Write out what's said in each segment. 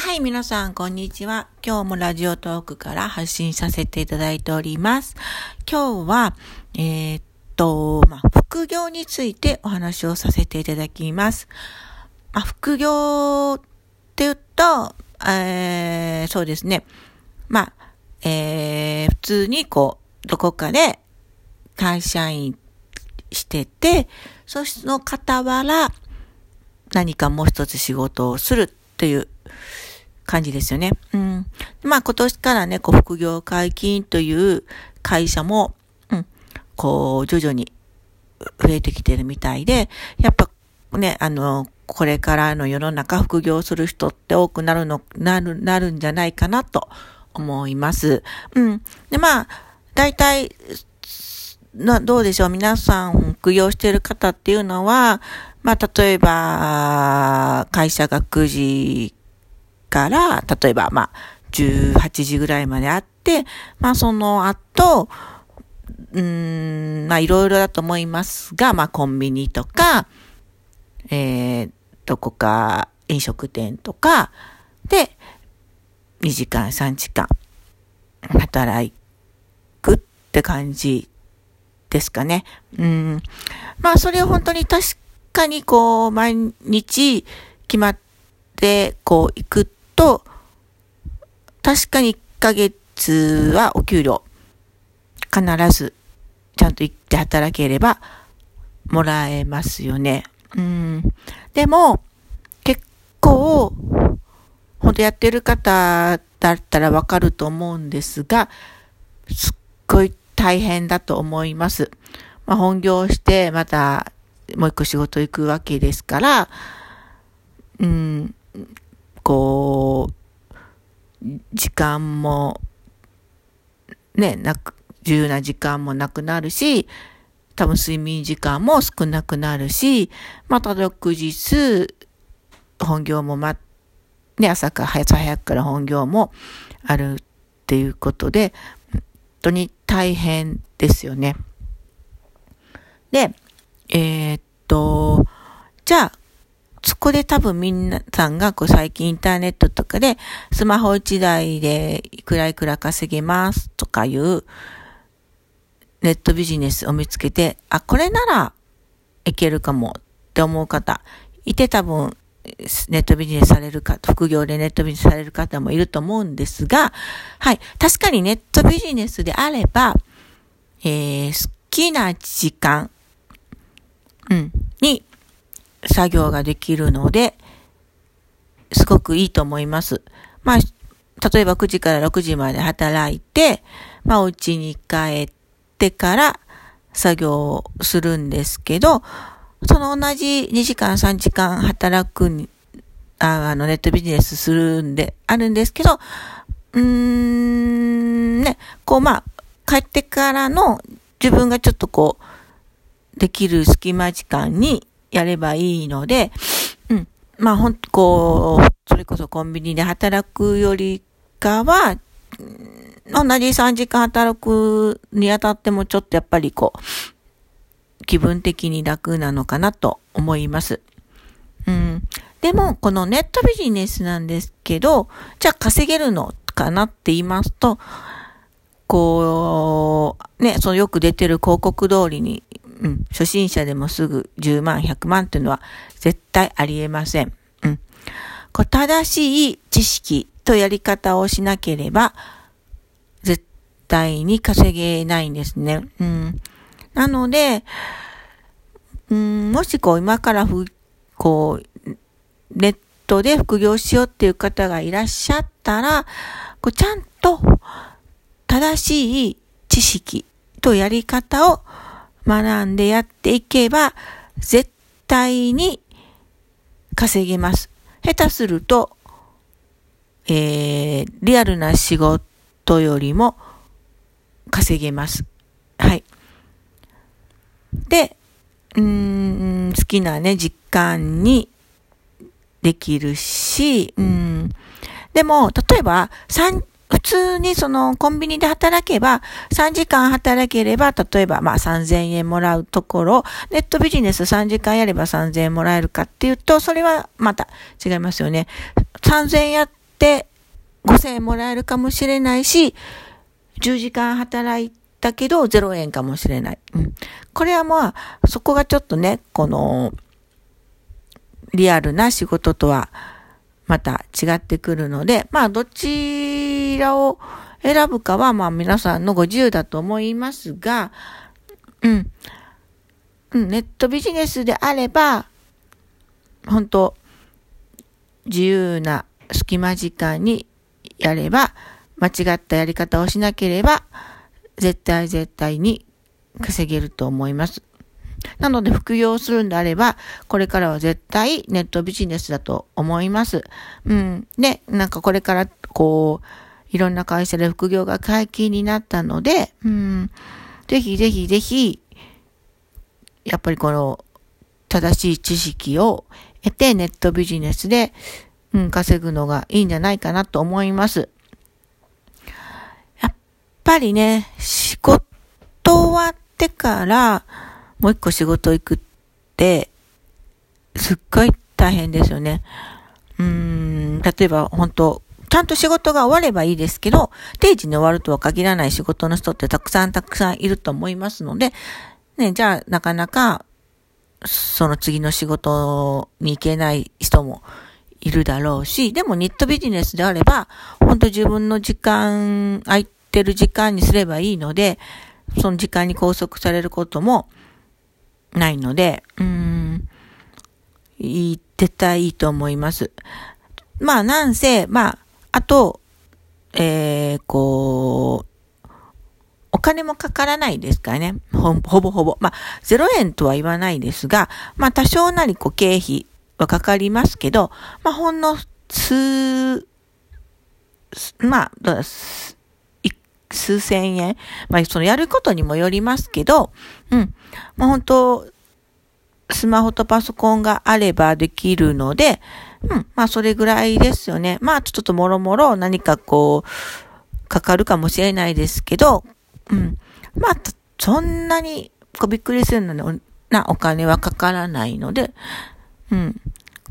はい、皆さん、こんにちは。今日もラジオトークから発信させていただいております。今日は、えー、っと、まあ、副業についてお話をさせていただきます。まあ、副業って言うと、えー、そうですね。まあ、えー、普通にこう、どこかで会社員してて、その傍ら何かもう一つ仕事をするという感じですよね。うん。まあ今年からね、こう副業解禁という会社も、うん、こう徐々に増えてきてるみたいで、やっぱね、あの、これからの世の中副業する人って多くなるの、なる、なるんじゃないかなと思います。うん。で、まあ、大体、な、どうでしょう？皆さん副業してる方っていうのは、まあ、例えば、会社が9時から、例えば、まあ、18時ぐらいまであって、まあ、その後、うん、まあ、いろいろだと思いますが、まあ、コンビニとか、えー、どこか飲食店とかで、2時間、3時間、働くって感じですかね。うん。まあ、それは本当に確かにこう、毎日決まって、こう、行くってと、確かに1ヶ月はお給料、必ず、ちゃんと行って働ければ、もらえますよね。うん。でも、結構、本当やってる方だったらわかると思うんですが、すっごい大変だと思います。まあ、本業して、また、もう一個仕事行くわけですから、うん、こう、時間も、ね、なく、自由な時間もなくなるし、多分睡眠時間も少なくなるし、また翌日、本業もま、ね、朝から早早くから本業もあるっていうことで、本当に大変ですよね。で、えー、っと、じゃあ、そこで多分皆さんがこう最近インターネットとかでスマホ1台でいくらいくら稼げますとかいうネットビジネスを見つけて、あ、これならいけるかもって思う方、いて多分ネットビジネスされるか、副業でネットビジネスされる方もいると思うんですが、はい。確かにネットビジネスであれば、えー、好きな時間、うん、作業ができるので、すごくいいと思います。まあ、例えば9時から6時まで働いて、まあ、お家に帰ってから作業をするんですけど、その同じ2時間3時間働くに、ああの、ネットビジネスするんで、あるんですけど、うーん、ね、こう、まあ、帰ってからの自分がちょっとこう、できる隙間時間にやればいいので、うん。まあ、ほん、こう、それこそコンビニで働くよりかは、同じ3時間働くにあたってもちょっとやっぱりこう、気分的に楽なのかなと思います。うん。でも、このネットビジネスなんですけど、じゃあ稼げるのかなって言いますと、こう、ね、そのよく出てる広告通りにうん、初心者でもすぐ10万、100万っていうのは絶対ありえません。うん。こう正しい知識とやり方をしなければ、絶対に稼げないんですね。うん。なので、うん、もしこう今からふ、こう、ネットで副業しようっていう方がいらっしゃったら、こうちゃんと正しい知識とやり方を学んでやっていけば、絶対に稼げます。下手すると、えー、リアルな仕事よりも稼げます。はい。で、うん、好きなね、実感にできるし、うん、でも、例えば、普通にそのコンビニで働けば、3時間働ければ、例えばまあ3000円もらうところ、ネットビジネス3時間やれば3000円もらえるかっていうと、それはまた違いますよね。3000円やって5000円もらえるかもしれないし、10時間働いたけど0円かもしれない。うん。これはまあ、そこがちょっとね、この、リアルな仕事とはまた違ってくるので、まあ、どっちらを選ぶかは、まあ、皆さんのご自由だと思いますが、うん。うん、ネットビジネスであれば、本当自由な隙間時間にやれば、間違ったやり方をしなければ、絶対絶対に稼げると思います。なので副業するんであれば、これからは絶対ネットビジネスだと思います。うん。で、なんかこれからこう、いろんな会社で副業が解禁になったので、うん。ぜひぜひぜひ、やっぱりこの正しい知識を得てネットビジネスで、うん、稼ぐのがいいんじゃないかなと思います。やっぱりね、仕事終わってから、もう一個仕事行くって、すっごい大変ですよね。うーん、例えば本当ちゃんと仕事が終わればいいですけど、定時に終わるとは限らない仕事の人ってたくさんたくさんいると思いますので、ね、じゃあなかなか、その次の仕事に行けない人もいるだろうし、でもニットビジネスであれば、本当自分の時間、空いてる時間にすればいいので、その時間に拘束されることもないので、うーん、いい、絶対いいと思います。まあ、なんせ、まあ、あと、えー、こう、お金もかからないですからね。ほぼほぼ。まあ、0円とは言わないですが、まあ、多少なりこう経費はかかりますけど、まあ、ほんの数、まあ、数千円。まあ、そのやることにもよりますけど、うん。まあ、本当スマホとパソコンがあればできるので、うん。まあ、それぐらいですよね。まあ、ちょっともろもろ何かこう、かかるかもしれないですけど、うん。まあ、そんなに、こびっくりするのなお金はかからないので、うん。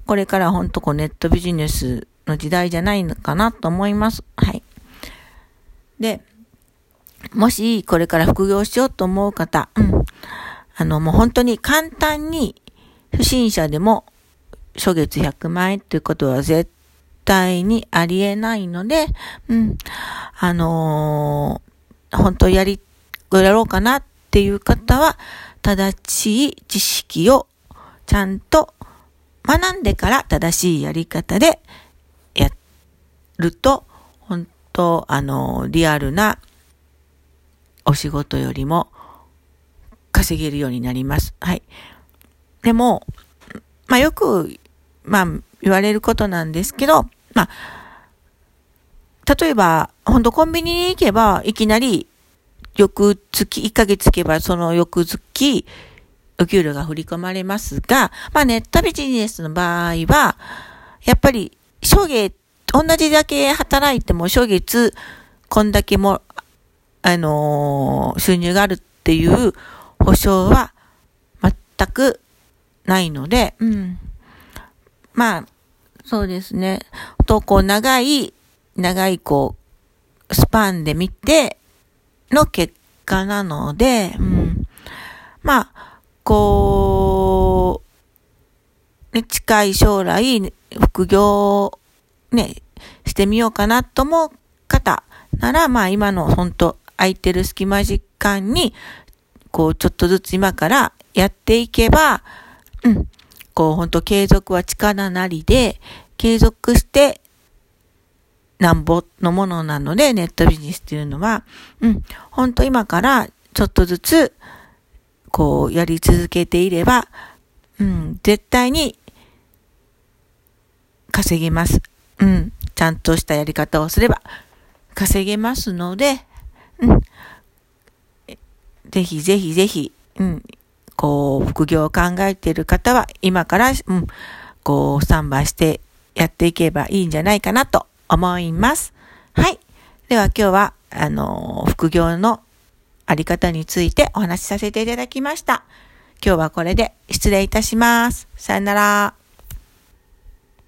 これから本当こうネットビジネスの時代じゃないのかなと思います。はい。で、もしこれから副業しようと思う方、うん。あの、もう本当に簡単に不審者でも初月100万円ということは絶対にありえないので、うん。あのー、本当やり、やろうかなっていう方は、正しい知識をちゃんと学んでから正しいやり方でやると、本当、あの、リアルなお仕事よりも稼げるようになります。はい。でも、まあよく、まあ言われることなんですけど、まあ、例えば、本当コンビニに行けば、いきなり、翌月、1ヶ月行けば、その翌月、お給料が振り込まれますが、まあネットビジネスの場合は、やっぱり、初月、同じだけ働いても初月、こんだけも、あのー、収入があるっていう保証は全くないので、うん。まあ、そうですね。と、こう、長い、長い、こう、スパンで見ての結果なので、うん。まあ、こう、ね、近い将来、副業、ね、してみようかなと思う方なら、まあ今の本当空いてる隙間時間にこう、ちょっとずつ今からやっていけば、うん、こう、本当継続は力なりで、継続して、なんぼのものなので、ネットビジネスっていうのは、うん、本当今からちょっとずつ、こう、やり続けていれば、うん、絶対に稼げます。うん、ちゃんとしたやり方をすれば稼げますので、うん、ぜひぜひぜひ、うん、こう、副業を考えている方は、今から、うん、こう、スタンバイしてやっていけばいいんじゃないかなと思います。はい。では今日は、あの、副業のあり方についてお話しさせていただきました。今日はこれで失礼いたします。さよなら。